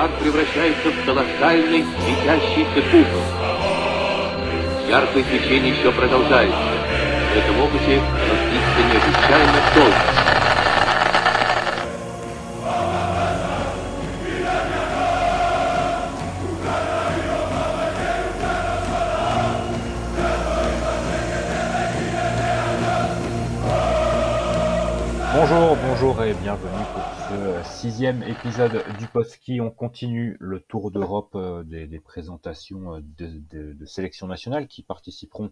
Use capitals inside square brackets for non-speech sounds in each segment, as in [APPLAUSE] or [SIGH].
Шар превращается в колоссальный светящийся купол. Яркое свечение еще продолжается. В этом опыте разлится необычайно долго. Bonjour, et bienvenue pour ce sixième épisode du Postki. On continue le tour d'Europe euh, des, présentations euh, de, de, de sélections nationales qui participeront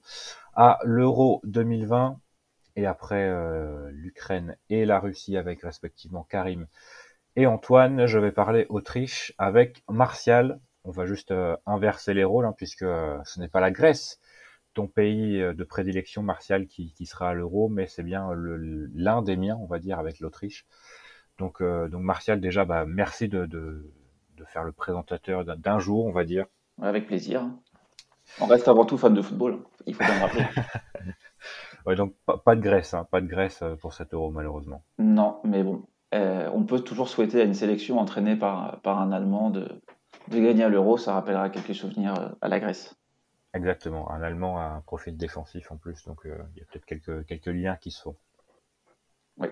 à l'Euro 2020 et après euh, l'Ukraine et la Russie avec respectivement Karim et Antoine. Je vais parler Autriche avec Martial. On va juste euh, inverser les rôles hein, puisque euh, ce n'est pas la Grèce ton pays euh, de prédilection martial qui, qui sera à l'euro, mais c'est bien le- l'un des miens, on va dire, avec l'Autriche. Donc, euh, donc Martial, déjà, bah, merci de, de, de faire le présentateur d'un- jour, on va dire. Avec plaisir. On reste avant tout fan de football, il faut bien le rappeler. [LAUGHS] Ouais, donc pas, pas de Grèce, hein, pas de Grèce euh, pour cet euro malheureusement. non, mais bon, euh, on peut toujours souhaiter à une sélection entraînée par, par un Allemand de, de gagner à l'Euro, ça rappellera quelques souvenirs euh, à la Grèce. Exactement, un Allemand a un profil défensif en plus, donc euh, il y a peut-être quelques, quelques liens qui se font. Oui.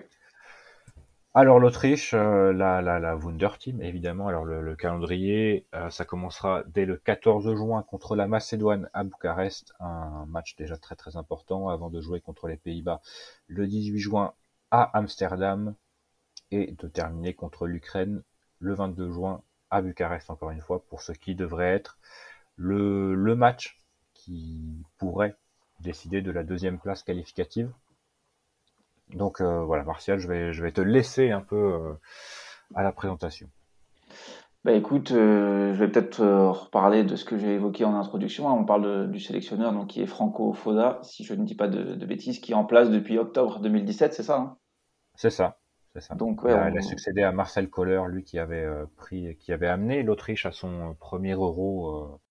Alors l'Autriche, euh, la, la, la Wunder Team, évidemment. Alors le, le calendrier, euh, ça commencera dès le 14 juin contre la Macédoine à Bucarest, un match déjà très très important avant de jouer contre les Pays-Bas le 18 juin à Amsterdam et de terminer contre l'Ukraine le 22 juin à Bucarest encore une fois pour ce qui devrait être le, le match qui pourrait décider de la deuxième place qualificative. Donc euh, voilà, Martial, je vais, je vais te laisser un peu euh, à la présentation. Bah écoute, euh, je vais peut-être reparler de ce que j'ai évoqué en introduction. hein. On parle de- du sélectionneur donc, qui est Franco Foda, si je ne dis pas de, de bêtises, qui est en place depuis octobre 2017, c'est ça hein? C'est ça, c'est ça. Donc Il ouais, on- il a succédé à Marcel Kohler, lui qui avait euh, pris, qui avait amené l'Autriche à son premier Euro.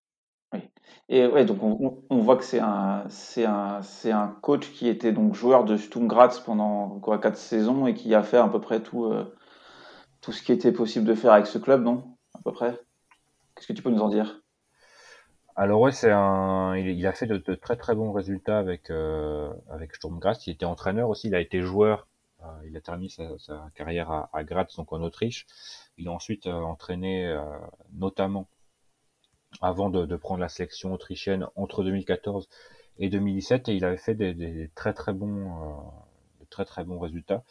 Et ouais, donc on, voit que c'est un, c'est un, c'est coach qui était donc joueur de Sturm Graz pendant quoi, quatre saisons et qui a fait à peu près tout, euh, ce qui était possible de faire avec ce club, non? À peu près? Qu'est-ce que tu peux nous en dire? Alors ouais, c'est un, il, a fait de, très très bons résultats avec euh, Sturm. Il était entraîneur aussi, il a été joueur. Euh, il a terminé sa, carrière à, à Graz, donc en Autriche. Il a ensuite euh, entraîné notamment avant de, de prendre la sélection autrichienne entre 2014 et 2017 et il avait fait des, des très très bons euh, très très bons résultats.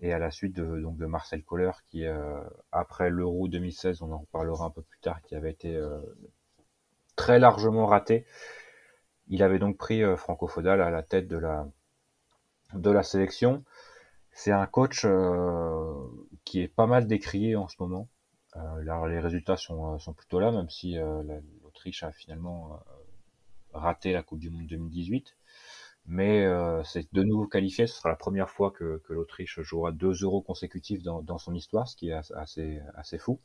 Et à la suite de, donc de Marcel Kohler qui euh, après l'Euro 2016, on en reparlera un peu plus tard, qui avait été euh, très largement raté. Il avait donc pris euh, Franco Foda à la tête de la de la sélection. C'est un coach euh, qui est pas mal décrié en ce moment. Euh, là, les résultats sont, euh, sont plutôt là, même si euh, la- l'Autriche a finalement raté la Coupe du Monde 2018. Mais euh, c'est de nouveau qualifié. Ce sera la première fois que, que l'Autriche jouera deux euros consécutifs dans, dans son histoire, ce qui est as- assez, assez fou.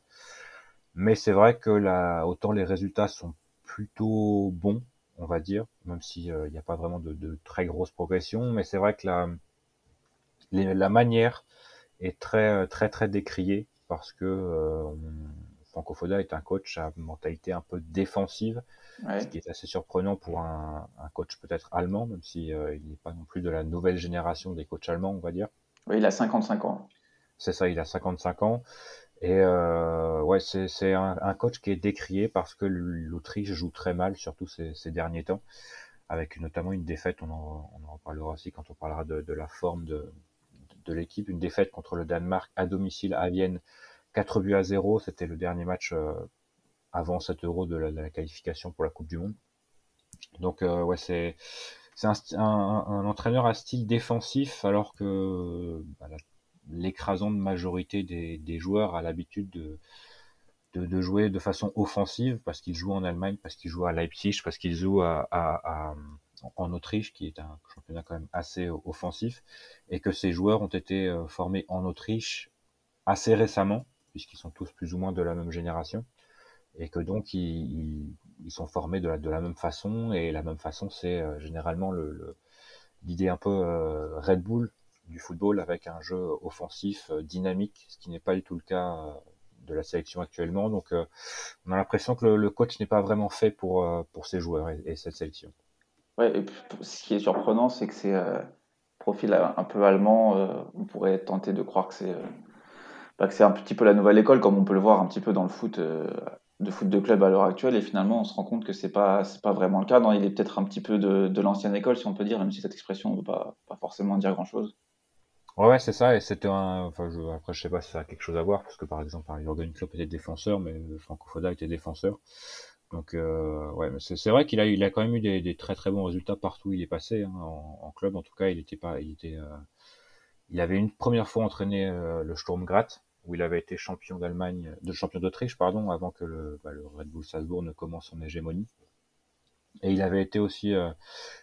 Mais c'est vrai que là, autant les résultats sont plutôt bons, on va dire, même s'il n'y a pas vraiment de, de très grosses progressions. Mais c'est vrai que la, la manière est très très très décriée parce que euh, Franco Foda est un coach à mentalité un peu défensive, Ouais. ce qui est assez surprenant pour un, un coach peut-être allemand, même si euh, il n'est pas non plus de la nouvelle génération des coachs allemands, on va dire. Oui, il a 55 ans. C'est ça, il a 55 ans. Et euh, ouais, c'est un, un coach qui est décrié parce que l'Autriche joue très mal, surtout ces, ces derniers temps, avec notamment une défaite, on en, on en reparlera aussi quand on parlera de, de la forme de, de l'équipe, une défaite contre le Danemark à domicile à Vienne, 4 buts à 0, c'était le dernier match euh, avant cet euro de la, qualification pour la Coupe du Monde. Donc euh, ouais, c'est un, entraîneur à style défensif alors que bah, l'écrasante majorité des, des joueurs a l'habitude de, de, jouer de façon offensive parce qu'ils jouent en Allemagne, parce qu'ils jouent à Leipzig, parce qu'ils jouent à- en Autriche, qui est un championnat quand même assez offensif, et que ces joueurs ont été euh, formés en Autriche assez récemment, puisqu'ils sont tous plus ou moins de la même génération, et que donc ils, sont formés de la, même façon, et la même façon c'est euh, généralement le, le- l'idée un peu euh, Red Bull du football avec un jeu offensif euh, dynamique, ce qui n'est pas du tout le cas euh, de la sélection actuellement. Donc, on a l'impression que le, coach n'est pas vraiment fait pour, pour ses joueurs et, cette sélection. Ouais, et ce qui est surprenant, c'est que c'est profil un peu allemand. on pourrait tenter de croire que c'est bah, que c'est un petit peu la nouvelle école, comme on peut le voir un petit peu dans le foot de foot de club à l'heure actuelle. Et finalement on se rend compte que c'est pas c'est pas vraiment le cas. Non, il est peut-être un petit peu de, l'ancienne école si on peut dire même si cette expression ne veut pas, pas forcément dire grand chose ouais, ouais c'est ça. Et c'était un enfin je, après je sais pas si ça a quelque chose à voir parce que par exemple Jurgen Klopp était défenseur mais Franco Foda était défenseur donc euh, ouais c'est vrai qu'il a il a quand même eu des, très très bons résultats partout où il est passé hein, en, club en tout cas il était pas il était euh, il avait une première fois entraîné euh, le Sturm Graz où il avait été champion d'Allemagne, de champion d'Autriche, pardon, avant que le, bah, Red Bull Salzbourg ne commence son hégémonie. Et il avait été aussi euh,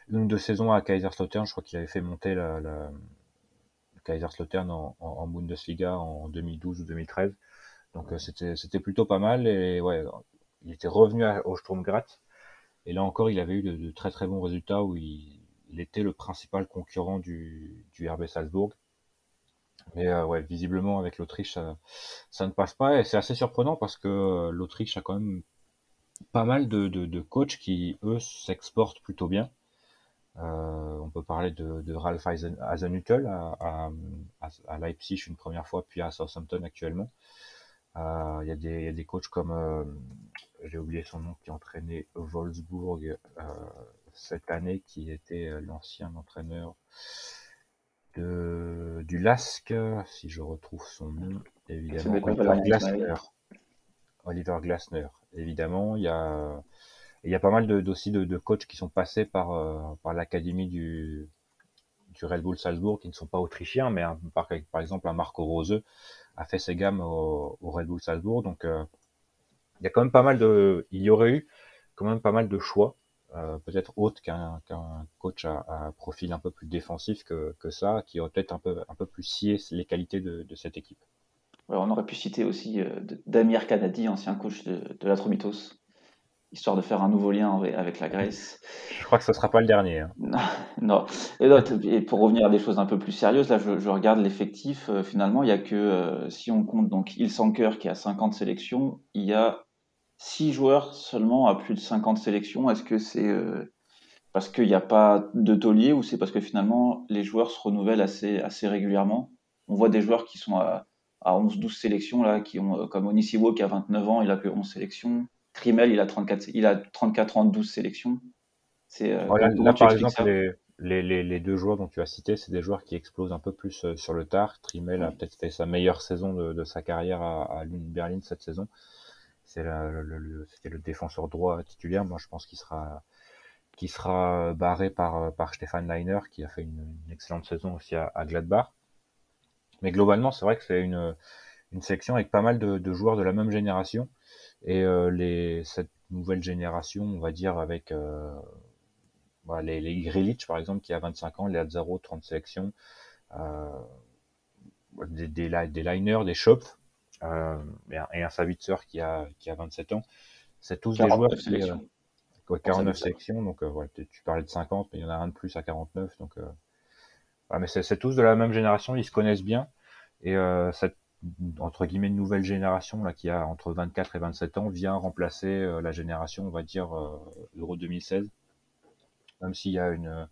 une ou deux saisons à Kaiserslautern, je crois qu'il avait fait monter la, la Kaiserslautern en, en, Bundesliga en 2012 ou 2013. Donc c'était plutôt pas mal et ouais, il était revenu au Sturm Graz. Et là encore, il avait eu de, très très bons résultats où il, était le principal concurrent du, du RB Salzbourg. Mais euh, visiblement avec l'Autriche, ça, ne passe pas et c'est assez surprenant parce que euh, l'Autriche a quand même pas mal de, de, coachs qui eux s'exportent plutôt bien. Euh, on peut parler de, de Ralph à, à, à, Leipzig une première fois, puis à Southampton actuellement. Il y, a des, y a des coachs comme, j'ai oublié son nom, qui entraînait Wolfsburg cette année, qui était l'ancien entraîneur de, du Lask, si je retrouve son nom, évidemment, Oliver Glasner. Oliver Glasner, évidemment. Il y a, il y a pas mal de, aussi de, de, coachs qui sont passés par, euh, par l'académie du, du Red Bull Salzbourg, qui ne sont pas autrichiens, mais par, par exemple un Marco Rose a fait ses gammes au, au Red Bull Salzbourg. Donc euh, il y a quand même pas mal de, il y aurait eu quand même pas mal de choix euh, peut-être autre qu'un coach à, à, profil un peu plus défensif que, que ça, qui aurait peut-être un peu, un peu plus scié les qualités de, de cette équipe. on aurait pu citer aussi euh, Damir Kanadi, ancien coach de, de la Tromitos, histoire de faire un nouveau lien avec la Grèce. [LAUGHS] Je crois que ce ne sera pas le dernier. Hein. [LAUGHS] non. Et, et, pour revenir à des choses un peu plus sérieuses, là, je, je regarde l'effectif. Euh, finalement, il n'y a que, euh, si on compte donc Il Sanker qui a 50 sélections, il y a 6 joueurs seulement à plus de 50 sélections, est-ce que c'est euh, parce qu'il n'y a pas de taulier ou c'est parce que finalement les joueurs se renouvellent assez, assez régulièrement? On voit des joueurs qui sont à, à 11-12 sélections, là, qui ont, euh, comme Onisiwo qui a 29 ans, il a que 11 sélections. Trimel, il a 34, il a 34 ans, 12 sélections. C'est, euh, là, par exemple, les, les, les, deux joueurs dont tu as cité, c'est des joueurs qui explosent un peu plus sur le tard. Trimel a peut-être fait sa meilleure saison de, de sa carrière à, à Berlin cette saison c'est le, le, c'était le défenseur droit titulaire. Moi, je pense qu'il sera qui sera barré par par Stéphane Leiner qui a fait une, excellente saison aussi à, Gladbach. Mais globalement, c'est vrai que c'est une une sélection avec pas mal de, de joueurs de la même génération et euh, les cette nouvelle génération, on va dire avec euh, bah, les, les Grilich par exemple qui a 25 ans, les Azzaro 30 sélections, euh, des, des, des liners, des Schopf euh, et un Savitzer qui a, qui a 27 ans. C'est tous des joueurs qui, euh, 49 sélections, donc euh, tu parlais de 50, mais il y en a un de plus à 49, donc ouais, mais c'est tous de la même génération, ils se connaissent bien, et cette entre guillemets nouvelle génération là qui a entre 24 et 27 ans vient remplacer la génération on va dire Euro 2016 même s'il y a une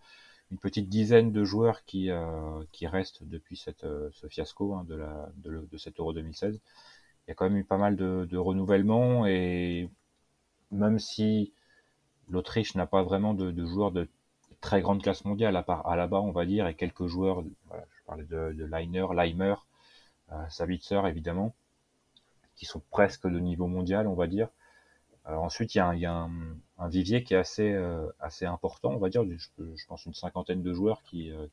une petite dizaine de joueurs qui, euh, qui restent depuis cette, euh, ce fiasco hein, de, la, de, de cet Euro 2016. Il y a quand même eu pas mal de, de renouvellement et même si l'Autriche n'a pas vraiment de, joueurs de très grande classe mondiale à part à la bas on va dire et quelques joueurs voilà, je parlais de, de Leiner, Leimer, euh, évidemment qui sont presque de niveau mondial on va dire ensuite, il y a, un, vivier qui est assez, euh, assez important, on va dire, je, pense une cinquantaine de joueurs qui, euh,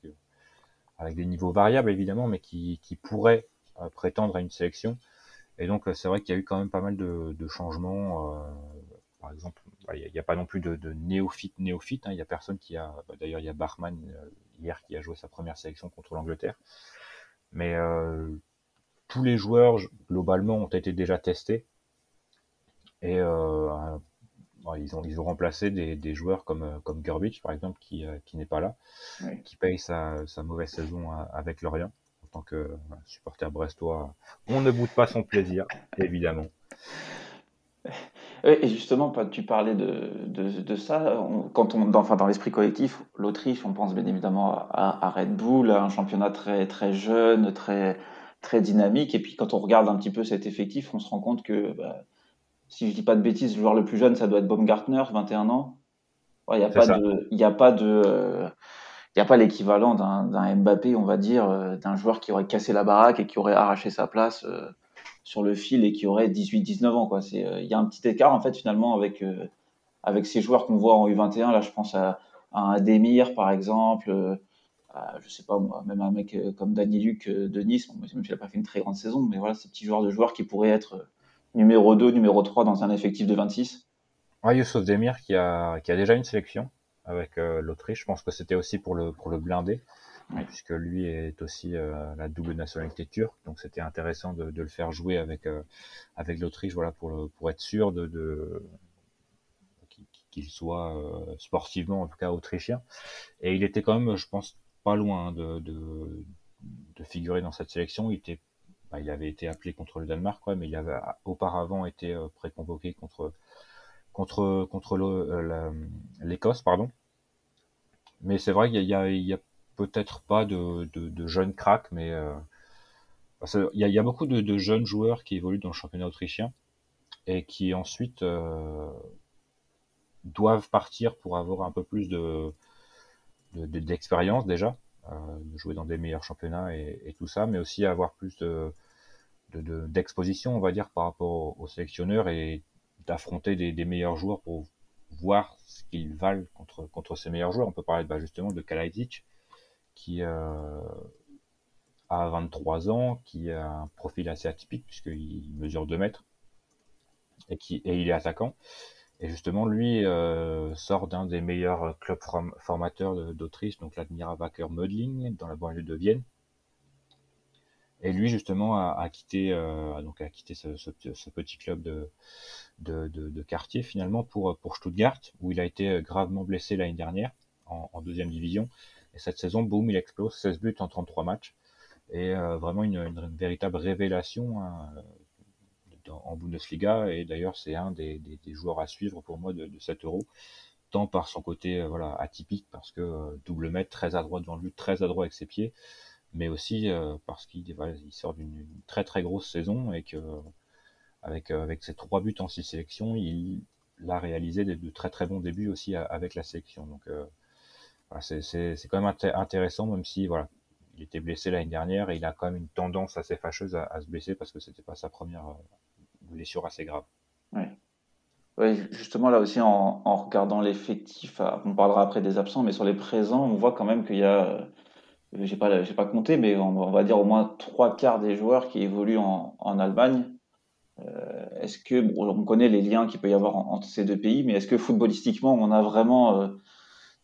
avec des niveaux variables évidemment, mais qui, pourraient euh, prétendre à une sélection. Et donc, c'est vrai qu'il y a eu quand même pas mal de, changements. par exemple, il n'y a, pas non plus de, de néophyte, néophyte. Hein, a personne qui a. Bah, d'ailleurs, il y a Bachmann hier qui a joué sa première sélection contre l'Angleterre. Mais tous les joueurs globalement ont été déjà testés et euh, ils ont ils ont remplacé des, des joueurs comme euh, comme Gerbich par exemple qui euh, qui n'est pas là, qui paye sa, sa mauvaise saison avec Lorient en tant que supporter brestois, on ne boude pas son plaisir, [LAUGHS] évidemment. Et justement, tu parlais de, de, ça. quand on, dans, enfin, dans l'esprit collectif, l'Autriche, on pense bien évidemment à, Red Bull, à un championnat très, très jeune, très, très dynamique. Et puis quand on regarde un petit peu cet effectif, on se rend compte que, bah, si je dis pas de bêtises, le joueur le plus jeune, ça doit être Baumgartner, 21 ans. Il n'y a, pas de, y a pas de, il n'y a pas l'équivalent d'un Mbappé, on va dire, euh, d'un joueur qui aurait cassé la baraque et qui aurait arraché sa place euh, sur le fil et qui aurait 18-19 ans. Quoi. Euh, il y a un petit écart en fait finalement avec, avec ces joueurs qu'on voit en U21. Là, je pense à, un Ademir par exemple, à, je sais pas moi, même un mec comme Daniel Luc de Nice, même s'il n'a pas fait une très grande saison, mais voilà, ces petits joueurs de joueurs qui pourraient être numéro 2, numéro 3 dans un effectif de 26. Ouais, Youssef Demir qui a, qui a déjà une sélection avec euh, l'Autriche. Je pense que c'était aussi pour le pour le blinder, puisque lui est aussi euh, la double nationalité turque, donc c'était intéressant de, de, le faire jouer avec euh, avec l'Autriche, voilà pour le, pour être sûr de, de qu'il soit sportivement en tout cas autrichien. Et il était quand même, je pense, pas loin de, de, de figurer dans cette sélection. Il était bah, il avait été appelé contre le Danemark, quoi, mais il avait auparavant été préconvoqué contre contre contre euh, l'Écosse, pardon. Mais c'est vrai qu'il y a, peut-être pas de, de, jeunes cracks, mais euh, il, y a, beaucoup de, jeunes joueurs qui évoluent dans le championnat autrichien et qui ensuite euh, doivent partir pour avoir un peu plus de d'expérience déjà, de jouer dans des meilleurs championnats et, tout ça, mais aussi avoir plus de d'exposition, on va dire, par rapport aux sélectionneurs et d'affronter des, meilleurs joueurs pour voir ce qu'ils valent contre, contre ces meilleurs joueurs. On peut parler bah, justement de Kalajdzic, qui euh, a 23 ans, qui a un profil assez atypique, puisqu'il mesure 2 mètres, et, qui, et il est attaquant. Et justement, lui euh, sort d'un des meilleurs clubs formateurs d'Autriche, donc l'Admira Wacker Mödling, dans la banlieue de Vienne. Et lui, justement, a, quitté, euh, donc a quitté ce, petit club de, de, quartier, finalement, pour, pour Stuttgart, où il a été gravement blessé l'année dernière, en, deuxième division. Et cette saison, boum, il explose, 16 buts en 33 matchs. Et euh, vraiment une, véritable révélation hein, en Bundesliga. Et d'ailleurs, c'est un des, joueurs à suivre pour moi de, de 7 euros tant par son côté euh, voilà atypique parce que double mètre très adroit devant lui très adroit avec ses pieds mais aussi euh, parce qu'il il sort d'une très très grosse saison et que avec, euh, avec ses trois buts en six sélections, il, a réalisé de, très très bons débuts aussi avec la sélection. Donc euh, c'est quand même intéressant, même si voilà, il était blessé l'année dernière et il a quand même une tendance assez fâcheuse à, se blesser parce que c'était pas sa première blessure assez grave. Oui. justement, là aussi, en, regardant l'effectif, on parlera après des absents, mais sur les présents, on voit quand même qu'il y a j'ai pas, j'ai pas compté, mais on, va dire au moins trois quarts des joueurs qui évoluent en, en Allemagne. Euh, est-ce que on connaît les liens qu'il peut y avoir entre ces deux pays, mais est-ce que footballistiquement on a vraiment euh,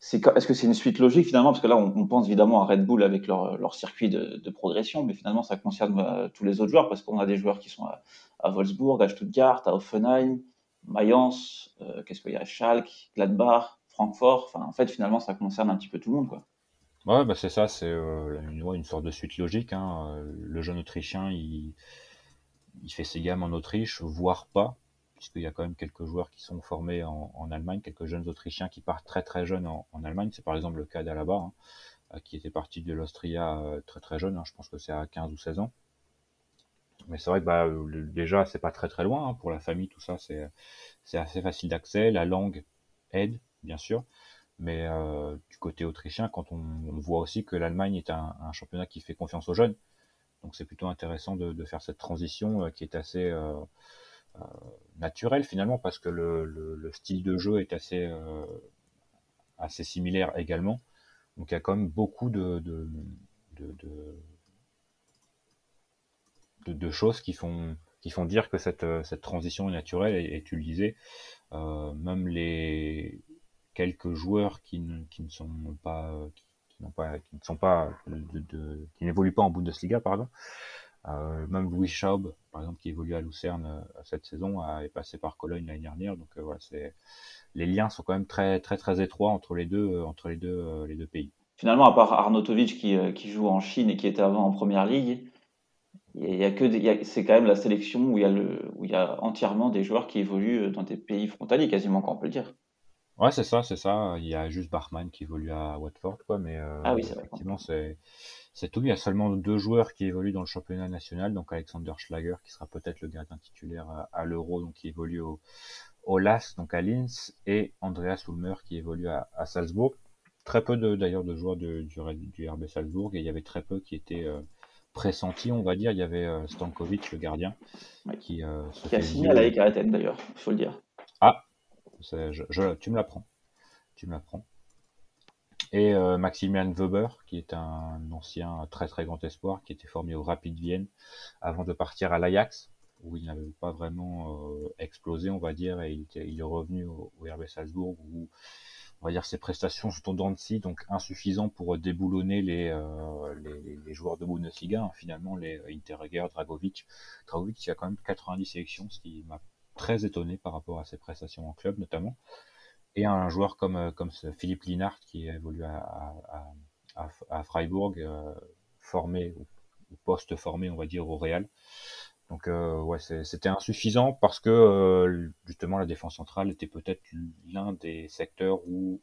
est-ce que c'est une suite logique finalement? Parce que là, on, pense évidemment à Red Bull avec leur, circuit de, progression, mais finalement, ça concerne euh, tous les autres joueurs parce qu'on a des joueurs qui sont à, Wolfsburg, à Stuttgart, à Offenheim, Mayence, euh, qu'est-ce qu'il y a? Schalke, Gladbach, Francfort. Enfin, en fait, finalement, ça concerne un petit peu tout le monde, quoi. Ouais, bah c'est ça, c'est euh, une, sorte de suite logique. Hein. Euh, le jeune Autrichien, il fait ses gammes en Autriche, voire pas, puisqu'il y a quand même quelques joueurs qui sont formés en, Allemagne, quelques jeunes Autrichiens qui partent très très jeunes en, Allemagne. C'est par exemple le cas d'Alaba, hein, euh, qui était parti de l'Austria très très jeune, hein. je pense que c'est à 15 ou 16 ans. Mais c'est vrai que bah, déjà, c'est pas très très loin hein, pour la famille, tout ça, c'est assez facile d'accès. La langue aide, bien sûr. Mais euh, du côté autrichien, quand on, voit aussi que l'Allemagne est un, championnat qui fait confiance aux jeunes, donc c'est plutôt intéressant de, faire cette transition euh, qui est assez euh, naturelle finalement, parce que le, style de jeu est assez, assez similaire également. Donc il y a quand même beaucoup de, de, de, choses qui font, qui font dire que cette, cette transition est naturelle et, et tu le disais, même les, quelques joueurs qui ne, qui ne sont pas qui, n'ont pas qui ne sont pas de, qui n'évoluent pas en Bundesliga pardon euh, même Louis Schaub par exemple qui évolue à Lucerne euh, cette saison a, est passé par Cologne l'année dernière donc euh, voilà c'est les liens sont quand même très très très étroits entre les deux entre les deux les deux pays finalement, à part Arnautovic qui, qui joue en Chine et qui était avant en première ligue, il y a que c'est quand même la sélection où il y a le où il y a entièrement des joueurs qui évoluent dans des pays frontaliers quasiment on peut le dire. Ouais, c'est ça, c'est ça. Il y a juste Barman qui évolue à Watford, quoi, mais euh, ah oui, effectivement, c'est c'est tout. Il y a seulement deux joueurs qui évoluent dans le championnat national, donc Alexander Schlager qui sera peut-être le gardien titulaire à, l'Euro, donc qui évolue au, au LAS, donc à Linz, et Andreas Ulmer qui évolue à, à Salzbourg. Très peu d'ailleurs de, joueurs de, du, du RB Salzbourg, et il y avait très peu qui étaient euh, pressenti, on va dire. Il y avait euh, Stankovic, le gardien, qui, euh, qui a signé à la d'ailleurs, il faut le dire. Ah, je, tu me l'apprends. Tu me l'apprends. Et euh, Maximian Weber, qui est un ancien très très grand espoir, qui était formé au Rapid Vienne avant de partir à l'Ajax, où il n'avait pas vraiment explosé, on va dire, et il, est revenu au, au RB Salzbourg, où on va dire ses prestations sont en dents de donc insuffisant pour déboulonner les, euh, les, les, joueurs de Bundesliga, hein, finalement les Interreger, Dragovic. Dragovic qui a quand même 90 sélections, ce qui m'a très étonné par rapport à ses prestations en club notamment. Et un joueur comme, euh, comme Philippe Linard qui évolue à, à, à, à Freiburg, euh, formé ou post-formé on va dire au Real. Donc euh, ouais, c'était insuffisant parce que euh, justement la défense centrale était peut-être l'un des secteurs où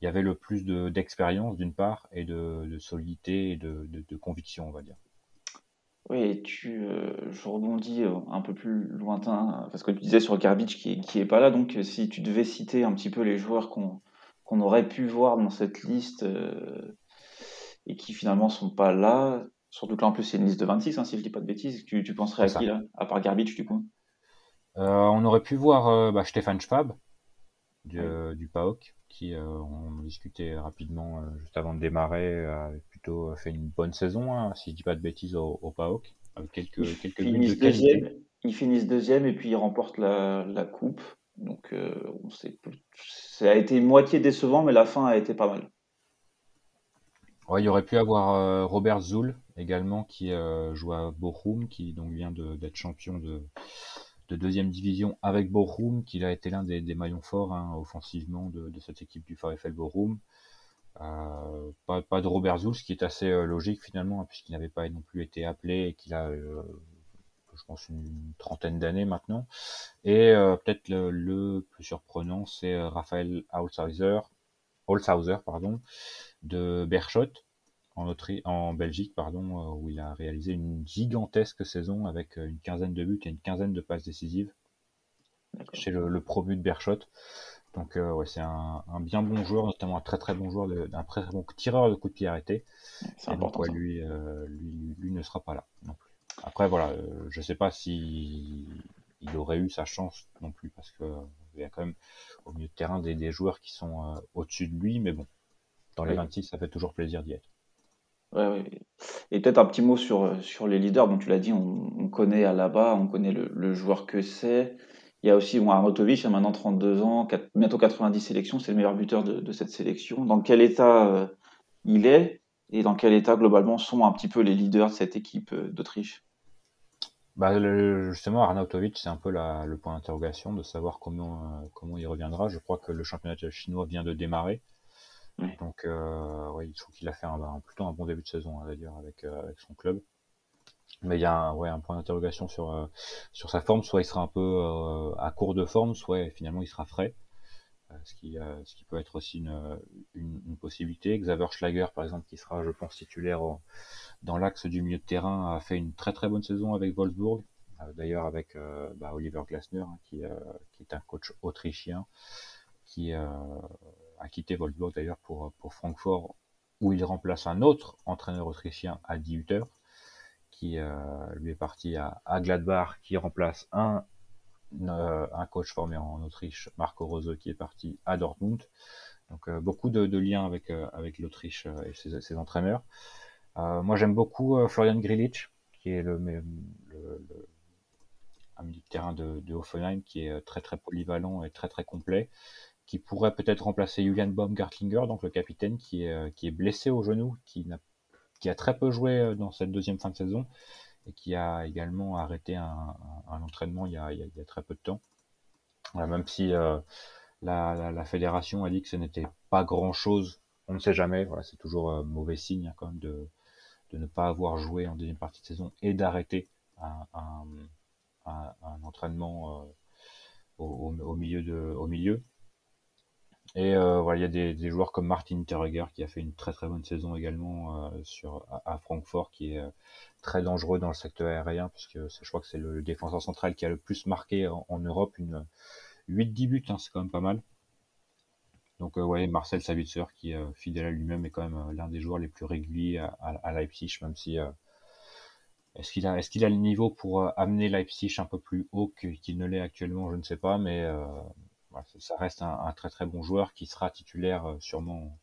il y avait le plus d'expérience d'une part et de, solidité et de, conviction, on va dire. Oui, tu, euh, je rebondis un peu plus lointain parce que tu disais sur Garbage qui, qui est pas là. Donc si tu devais citer un petit peu les joueurs qu'on aurait pu voir dans cette liste et qui finalement sont pas là, Surtout que là, en plus, c'est une liste de 26, hein, si je dis pas de bêtises. Tu, tu penserais à qui, là À part Garbage, du coup? Euh, On aurait pu voir euh, bah, Stéphane Schwab, du, euh, du PAOK, qui, on discutait rapidement juste avant de démarrer, a plutôt fait une bonne saison, hein, si je dis pas de bêtises, au, au PAOK, avec quelques, quelques ils deuxième, Ils finissent deuxième et puis ils remportent la, la coupe. Donc, on sait, ça a été moitié décevant, mais la fin a été pas mal. Ouais, il y aurait pu avoir Robert Zoul, également qui euh, joue à Bochum, qui donc vient d'être champion de, de, deuxième division avec Bochum, qui a été l'un des, maillons forts hein, offensivement de, cette équipe du VfL Bochum. Euh, pas, de Robert Zoul, ce qui est assez euh, logique finalement, hein, puisqu'il n'avait pas non plus été appelé et qu'il a, euh, je pense, une, trentaine d'années maintenant. Et peut-être le, le, plus surprenant, c'est Raphaël Holzhauser, Holzhauser pardon, de Berchot, en, en Belgique, pardon, euh, où il a réalisé une gigantesque saison avec euh, une quinzaine de buts et une quinzaine de passes décisives chez le, le Pro But Berchot. Donc euh, ouais, c'est un, un, bien bon joueur, notamment un très très bon joueur, un très bon tireur de coups de pied arrêtés. C'est important. Donc, lui, lui, lui, ne sera pas là non plus. Après voilà, je sais pas si il aurait eu sa chance non plus parce que il y a quand même au milieu de terrain des, des joueurs qui sont au-dessus de lui, mais bon, dans les 26, ça fait toujours plaisir d'y être. Et peut-être un petit mot sur, sur les leaders. dont tu l'as dit, on, connaît à là-bas, on connaît le, joueur que c'est. Il y a aussi bon, Arnautovic, a maintenant 32 ans, bientôt 90 sélections, c'est le meilleur buteur de, cette sélection. Dans quel état euh, il est et dans quel état globalement sont un petit peu les leaders de cette équipe euh, d'Autriche? Bah, justement, Arnautovic, c'est un peu le point d'interrogation de savoir comment, euh, comment il reviendra. Je crois que le championnat chinois vient de démarrer. Donc, euh, oui, je trouve qu'il a fait un, plutôt un bon début de saison, hein, d'ailleurs, avec, euh, avec son club. Mais il y a un, ouais, un point d'interrogation sur, euh, sur sa forme. Soit il sera un peu euh, à court de forme, soit finalement il sera frais. Ce qui, ce qui peut être aussi une, une, une, possibilité. Xaver Schlager, par exemple, qui sera, je pense, titulaire dans l'axe du milieu de terrain, a fait une très très bonne saison avec Wolfsburg. D'ailleurs, avec bah, Oliver Glasner, hein, qui, qui est un coach autrichien, qui a quitté Wolfsburg d'ailleurs pour, pour Francfort, où il remplace un autre entraîneur autrichien, Adi Hutter, qui euh, lui est parti à, à, Gladbach, qui remplace un, euh, un coach formé en Autriche, Marco Rose, qui est parti à Dortmund. Donc euh, beaucoup de, liens avec, avec l'Autriche et ses, ses entraîneurs. moi j'aime beaucoup Florian Grilic, qui est le, le, le un milieu de terrain de, de Hoffenheim qui est très très polyvalent et très très complet qui pourrait peut-être remplacer Julian Baumgartlinger, donc le capitaine qui est, euh, qui est blessé au genou, qui, a, qui a très peu joué euh, dans cette deuxième fin de saison et qui a également arrêté un, un, entraînement il y, a, il, y a, très peu de temps. même si euh, la, fédération a dit que ce n'était pas grand-chose on ne sait jamais. Voilà, c'est toujours mauvais signe hein, quand même de, de ne pas avoir joué en deuxième partie de saison et d'arrêter un, un, entraînement au, milieu de, au milieu. Et euh, voilà, il y a des, des, joueurs comme Martin Terreger qui a fait une très très bonne saison également euh, sur à, Francfort, qui est euh, très dangereux dans le secteur aérien, puisque je crois que c'est le, défenseur central qui a le plus marqué en, Europe, une 8-10 buts, hein, c'est quand même pas mal. Donc ouais, Marcel Savitzer, qui est fidèle à lui-même, est quand même l'un des joueurs les plus réguliers à, à, Leipzig, même si est-ce qu'il a, est-ce qu'il a le niveau pour amener Leipzig un peu plus haut qu'il ne l'est actuellement, je ne sais pas, mais ça reste un, très très bon joueur qui sera titulaire euh, sûrement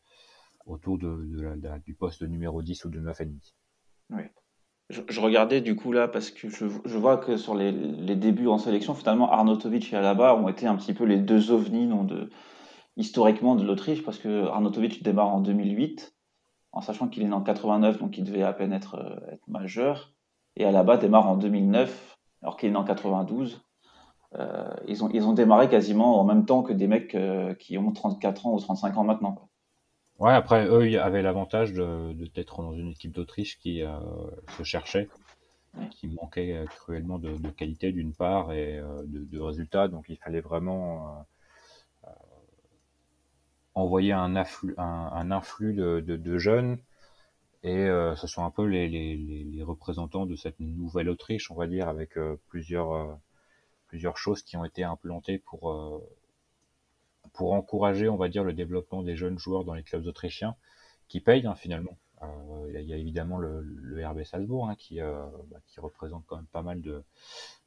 autour du poste de numéro 10 ou de 9,5. Oui. Je, regardais du coup là parce que je, vois que sur les, débuts en sélection, finalement Arnautovic et Alaba ont été un petit peu les deux ovnis historiquement de l'Autriche parce que Arnautovic démarre en 2008 en sachant qu'il est né en 89 donc il devait à peine être, euh, être majeur et Alaba démarre en 2009 alors qu'il est né en 92 euh, ils, ont, ils ont démarré quasiment en même temps que des mecs euh, qui ont 34 ans ou 35 ans maintenant. Quoi. Ouais, après, eux, ils avaient l'avantage de, d'être dans une équipe d'Autriche qui euh, se cherchait, qui manquait cruellement de, de qualité d'une part et de, de, résultats. Donc, il fallait vraiment envoyer un afflux, un, un influx de, de, jeunes. Et ce sont un peu les, les, les, représentants de cette nouvelle Autriche, on va dire, avec plusieurs plusieurs choses qui ont été implantées pour, euh, pour encourager, on va dire, le développement des jeunes joueurs dans les clubs autrichiens, qui payent hein, finalement. Euh, il y, a évidemment le, RB Salzbourg hein, qui, euh, bah, qui représente quand même pas mal de,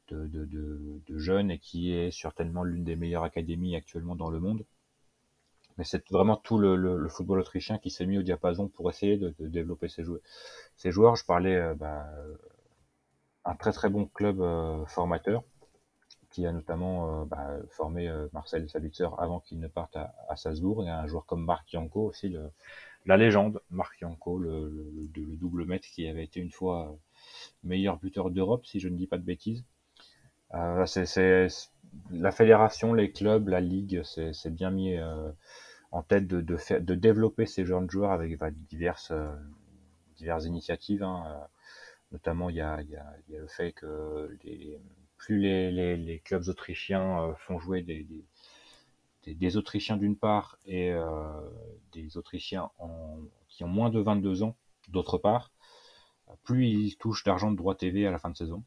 de, jeunes et qui est certainement l'une des meilleures académies actuellement dans le monde. Mais c'est vraiment tout le, football autrichien qui s'est mis au diapason pour essayer de, développer ces, joueurs. ces joueurs. Je parlais bah, un très très bon club formateur qui a notamment euh, bah, formé euh, Marcel Sabitzer avant qu'il ne parte à, à, Salzbourg, et un joueur comme Marc Yanko aussi, la légende, Marc Yanko, le, le, double maître qui avait été une fois euh, meilleur buteur d'Europe, si je ne dis pas de bêtises. La fédération, les clubs, la ligue, c'est bien mis en tête de, faire, de développer ces jeunes joueurs avec bah, diverses, diverses initiatives. Hein. Notamment, il y a, le fait que les, plus les, clubs autrichiens euh, font jouer des, Autrichiens d'une part et euh, des Autrichiens en, qui ont moins de 22 ans d'autre part, plus ils touchent d'argent de droits TV à la fin de saison.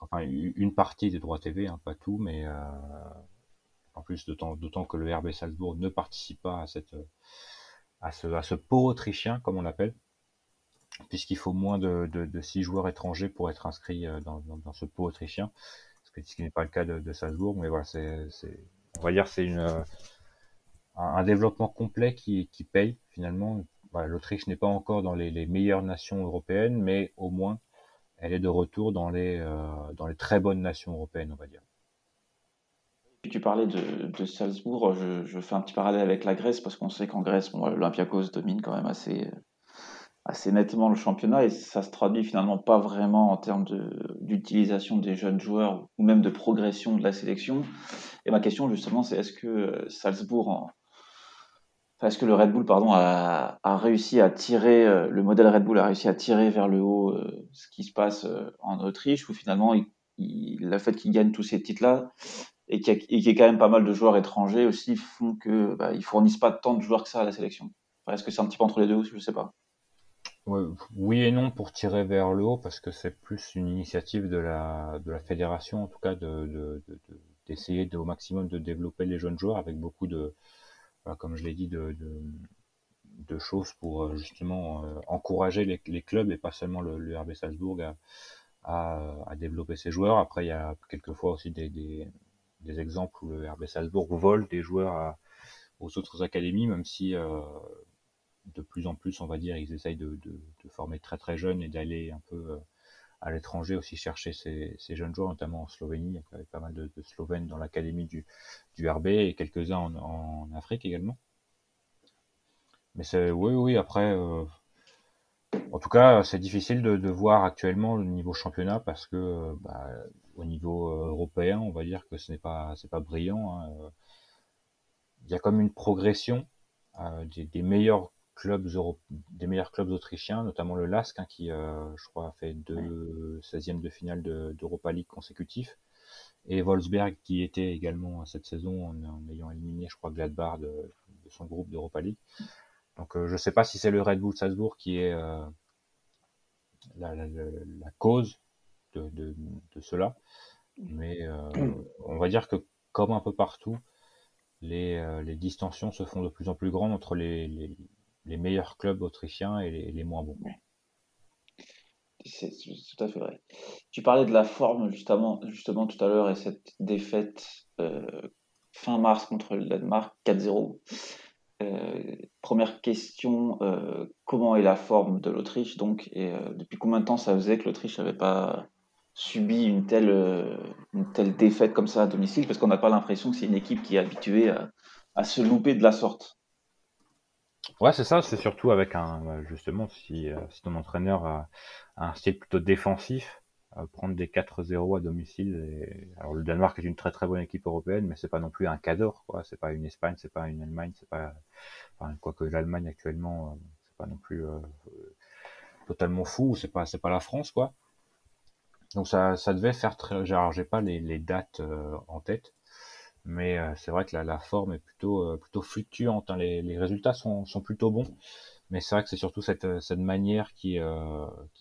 Enfin, une partie des droits TV, hein, pas tout, mais euh, en plus d'autant que le RB Salzbourg ne participe pas à ce, à ce pot autrichien, comme on l'appelle puisqu'il faut moins de, de, de, six joueurs étrangers pour être inscrit euh, dans, ce pot autrichien, ce qui n'est pas le cas de, Salzbourg, mais voilà, c'est, on va dire c'est euh, un, développement complet qui, paye finalement. L'Autriche n'est pas encore dans les, meilleures nations européennes, mais au moins elle est de retour dans les euh, très bonnes nations européennes, on va dire. Tu parlais de, Salzbourg, je, je, fais un petit parallèle avec la Grèce parce qu'on sait qu'en Grèce, bon, l'Olympiakos domine quand même assez, assez nettement le championnat et ça se traduit finalement pas vraiment en termes d'utilisation des jeunes joueurs ou même de progression de la sélection. Et ma question justement c'est est-ce que euh, Salzbourg, est-ce que le Red Bull pardon a, réussi à tirer euh, le modèle Red Bull a réussi à tirer vers le haut euh, ce qui se passe en Autriche ou finalement il, il, le fait qu'il gagne tous ces titres là et qu'il y, ait quand même pas mal de joueurs étrangers aussi font que bah, fournissent pas tant de joueurs que ça à la sélection? Est-ce que c'est un petit peu entre les deux je sais pas oui et non pour tirer vers le haut parce que c'est plus une initiative de la de la fédération en tout cas de d'essayer de, au maximum de développer les jeunes joueurs avec beaucoup de comme je l'ai dit de, de, choses pour euh, justement euh, encourager les, les, clubs et pas seulement le, le RB Salzbourg à, à, à, développer ses joueurs. Après il y a quelquefois aussi des, des, des exemples où le RB Salzbourg vole des joueurs à, aux autres académies même si euh, de plus en plus, on va dire, ils essayent de, de, former très très jeunes et d'aller un peu euh, à l'étranger aussi chercher ces, ces, jeunes joueurs, notamment en Slovénie. Avait pas mal de, Slovènes dans l'académie du, du RB et quelques-uns en, en, Afrique également. Mais c'est oui, oui. Après, euh, en tout cas, c'est difficile de, de, voir actuellement le niveau championnat parce que bah, au niveau euh, européen, on va dire que ce n'est pas c'est pas brillant. Hein. Il y a comme une progression euh, des, meilleurs clubs des meilleurs clubs autrichiens, notamment le LASK, hein, qui, je crois, a fait deux 16e de finale d'Europa League consécutifs. Et Wolfsberg, qui était également cette saison en, ayant éliminé, je crois, Gladbach de, son groupe d'Europa League. Donc, je ne sais pas si c'est le Red Bull Salzbourg qui est la, cause de, de cela, mais on va dire que, comme un peu partout, euh, les, distensions se font de plus en plus grandes entre les, meilleurs clubs autrichiens et les, moins bons. C'est tout à fait vrai. Tu parlais de la forme justement, justement tout à l'heure et cette défaite euh, fin mars contre le Danemark 4-0. Euh, première question, comment est la forme de l'Autriche donc et depuis combien de temps ça faisait que l'Autriche n'avait pas subi une telle, euh, une telle défaite comme ça à domicile? Parce qu'on n'a pas l'impression que c'est une équipe qui est habituée à, se louper de la sorte. Ouais, c'est ça, c'est surtout avec un, bah, justement, si, euh, si ton entraîneur a, un style plutôt défensif, prendre des 4-0 à domicile. Et... Alors le Danemark est une très très bonne équipe européenne, mais c'est pas non plus un cador, quoi. C'est pas une Espagne, c'est pas une Allemagne, c'est pas, enfin, quoique l'Allemagne actuellement, euh, c'est pas non plus totalement fou, c'est pas, c'est pas la France, quoi. Donc ça, ça devait faire très. Alors j'ai pas les, les dates euh, en tête, mais euh, c'est vrai que la, forme est plutôt euh, fluctuante. Hein. Les, résultats sont, plutôt bons, mais c'est vrai que c'est surtout cette, cette manière qui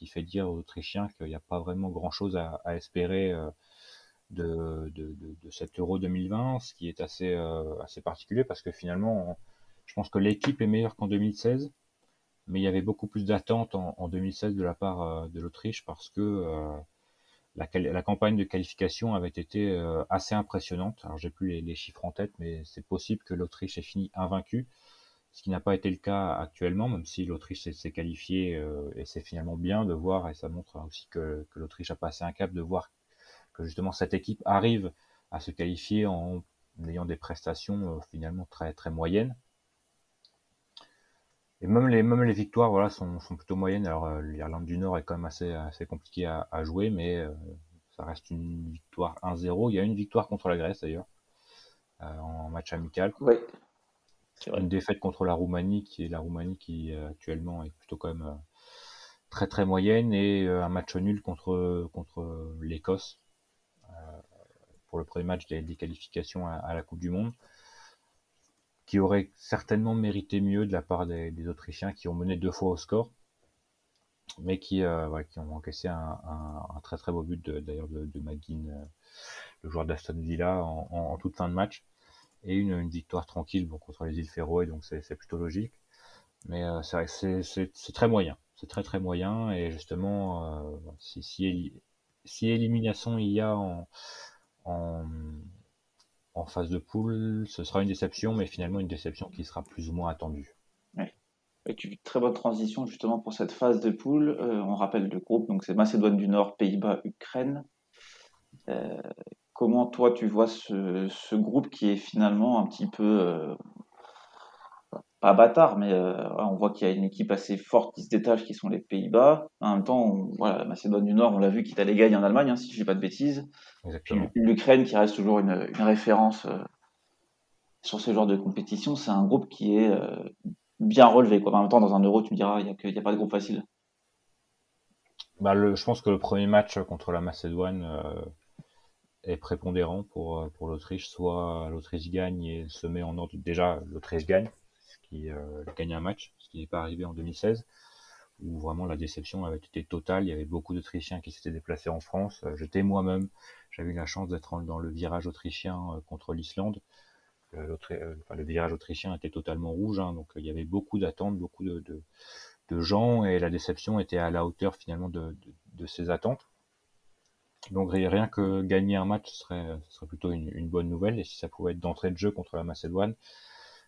fait dire aux Autrichiens qu'il n'y a pas vraiment grand chose à, espérer. De, de, cet Euro 2020, ce qui est assez, particulier parce que finalement, je pense que l'équipe est meilleure qu'en 2016, mais il y avait beaucoup plus d'attentes en, en, 2016 de la part de l'Autriche parce que la, campagne de qualification avait été euh, assez impressionnante. Alors j'ai plus les, chiffres en tête, mais c'est possible que l'Autriche ait fini invaincue, ce qui n'a pas été le cas actuellement, même si l'Autriche s'est qualifiée euh, et c'est finalement bien de voir, et ça montre aussi que, l'Autriche a passé un cap, de voir que justement cette équipe arrive à se qualifier en ayant des prestations euh, finalement très très moyennes. Et même les, même les victoires voilà, sont, sont plutôt moyennes. Alors euh, l'Irlande du Nord est quand même assez, assez compliqué à, à jouer, mais euh, ça reste une victoire 1-0. Il y a une victoire contre la Grèce d'ailleurs, euh, en match amical. Oui. Une défaite contre la Roumanie, qui est la Roumanie qui actuellement est plutôt quand même très très moyenne, et un match nul contre, contre l'Écosse pour le premier match des, des qualifications à la Coupe du Monde qui aurait certainement mérité mieux de la part des, Autrichiens qui ont mené deux fois au score, mais qui, euh, qui ont encaissé un, très très beau but d'ailleurs de, de, euh, le joueur d'Aston Villa, en, toute fin de match, et une, victoire tranquille bon, contre les îles Féroé, donc c'est plutôt logique. Mais euh, c'est vrai que c'est très moyen, c'est très très moyen, et justement, si, si, si, élimination il y a en, en en phase de poule, ce sera une déception, mais finalement une déception qui sera plus ou moins attendue. Oui. une très bonne transition justement pour cette phase de poule. Euh, on rappelle le groupe, donc c'est Macédoine du Nord, Pays-Bas, Ukraine. Euh, comment toi tu vois ce, groupe qui est finalement un petit peu euh, pas bâtard, mais euh, on voit qu'il y a une équipe assez forte qui se détache, qui sont les Pays-Bas. En même temps, voilà, la Macédoine du Nord, on l'a vu, qui est allé gagner en Allemagne, hein, si je dis pas de bêtises. l'Ukraine, qui reste toujours une, référence euh, sur ce genre de compétition, c'est un groupe qui est euh, bien relevé. Quoi. En même temps, dans un euro, tu me diras, il n'y a, pas de groupe facile. Bah, je pense que le premier match contre la Macédoine est prépondérant pour, pour l'Autriche. Soit l'Autriche gagne et se met en ordre. Déjà, l'Autriche gagne qui euh, gagne un match, ce qui n'est pas arrivé en 2016, où vraiment la déception avait été totale. Il y avait beaucoup d'Autrichiens qui s'étaient déplacés en France. Euh, j'étais moi-même, j'avais eu la chance d'être dans le virage autrichien euh, contre l'Islande. le virage autrichien était totalement rouge, hein, donc il y avait beaucoup d'attentes, beaucoup de, gens, et la déception était à la hauteur finalement de, ces attentes. Donc rien que gagner un match serait, plutôt une, bonne nouvelle, et si ça pouvait être d'entrée de jeu contre la Macédoine,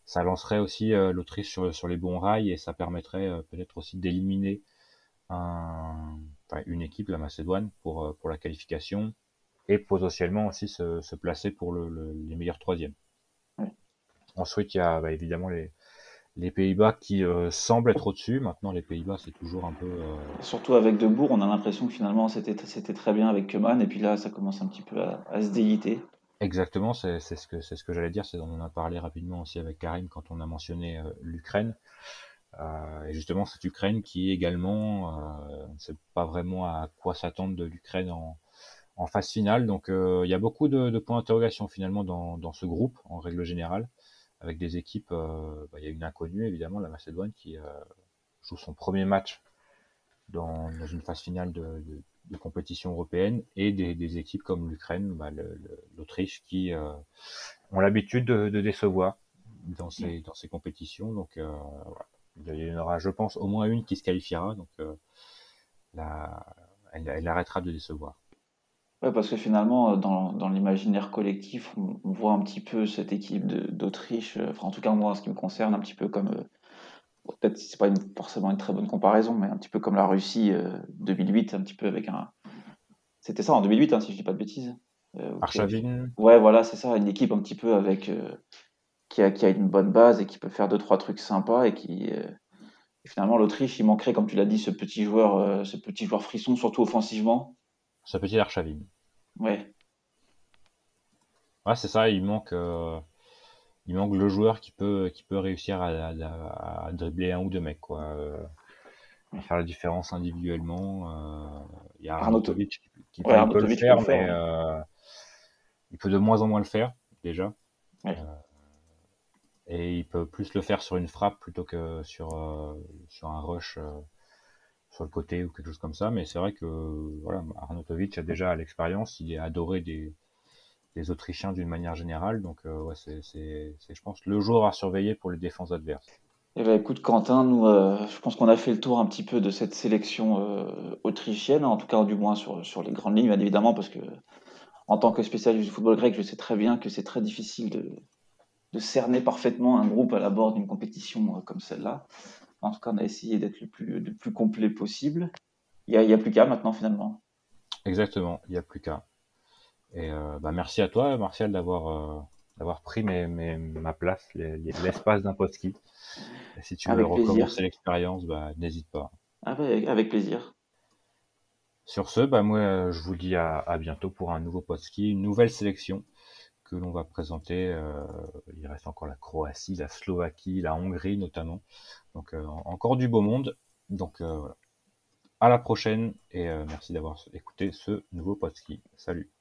ça lancerait aussi euh, l'Autriche sur, sur les bons rails et ça permettrait euh, peut-être aussi d'éliminer un, une équipe, la Macédoine, pour, euh, pour la qualification et potentiellement aussi se, se placer pour le, les meilleurs troisièmes. Ensuite, il y a bah, évidemment les, les Pays-Bas qui semblent être au-dessus. Maintenant, les Pays-Bas, c'est toujours un peu. Surtout avec Debourg, on a l'impression que finalement c'était, c'était très bien avec Keman, et puis là, ça commence un petit peu à, à se déliter. Exactement, c'est ce que c'est ce que j'allais dire. C'est on en a parlé rapidement aussi avec Karim quand on a mentionné euh, l'Ukraine. Euh, et justement, cette Ukraine qui également, euh, on ne sait pas vraiment à quoi s'attendre de l'Ukraine en, en phase finale. Donc euh, il y a beaucoup de, de points d'interrogation finalement dans, dans, ce groupe en règle générale, avec des équipes. Euh, bah, il y a une inconnue évidemment, la Macédoine qui joue son premier match dans, dans une phase finale de, de, de, compétition européenne, et des, équipes comme l'Ukraine, bah, l'Autriche qui ont l'habitude de, décevoir dans ces, dans ces compétitions. Donc voilà il y en aura, je pense, au moins une qui se qualifiera. Donc, euh, elle, arrêtera de décevoir. Ouais, parce que finalement, euh, dans, dans l'imaginaire collectif, on, voit un petit peu cette équipe d'Autriche, euh, en tout cas, moi, en ce qui me concerne, un petit peu comme. Euh, Peut-être c'est pas une, forcément une très bonne comparaison, mais un petit peu comme la Russie euh, 2008, un petit peu avec un. C'était ça en 2008, hein, si je dis pas de bêtises. Euh, Arshavin. Ouais, voilà, c'est ça, une équipe un petit peu avec qui a, qui a, une bonne base et qui peut faire deux trois trucs sympas et qui euh, et finalement l'Autriche il manquerait comme tu l'as dit ce petit joueur euh, ce petit joueur frisson surtout offensivement ce petit Arshavin ouais ouais c'est ça il manque euh, il manque le joueur qui peut qui peut réussir à, à, à dribbler un ou deux mecs quoi. À faire la différence individuellement il y a Arnautovic qui, qui ouais, peut, peut, le faire, peut le faire mais il peut de moins en moins le faire déjà. Ouais. Et il peut plus le faire sur une frappe plutôt que sur euh, sur un rush euh, sur le côté ou quelque chose comme ça. Mais c'est vrai que voilà Arnautovic a déjà l'expérience il est adoré des des Autrichiens d'une manière générale donc euh, ouais c'est je pense le joueur à surveiller pour les défenses adverses eh ben, écoute Quentin, nous, euh, je pense qu'on a fait le tour un petit peu de cette sélection euh, autrichienne, en tout cas du moins sur, sur les grandes lignes, bien évidemment, parce que en tant que spécialiste du football grec, je sais très bien que c'est très difficile de, de cerner parfaitement un groupe à la bord d'une compétition comme celle-là. En tout cas, on a essayé d'être le plus, le plus complet possible. Il n'y a, a, plus qu'à maintenant, finalement. Exactement, il n'y a plus qu'à. Et euh, bah, merci à toi, Martial, d'avoir euh, d'avoir pris mes, mes, ma place, l'espace d'un post-ski. Si tu veux recommencer l'expérience, bah, n'hésite pas. Avec, avec, plaisir. Sur ce, bah, moi, je vous dis à, à bientôt pour un nouveau post-ski, une nouvelle sélection que l'on va présenter. Euh, il reste encore la Croatie, la Slovaquie, la Hongrie notamment. Donc euh, encore du beau monde. Donc euh, voilà. À la prochaine et merci d'avoir écouté ce nouveau podcast. Salut.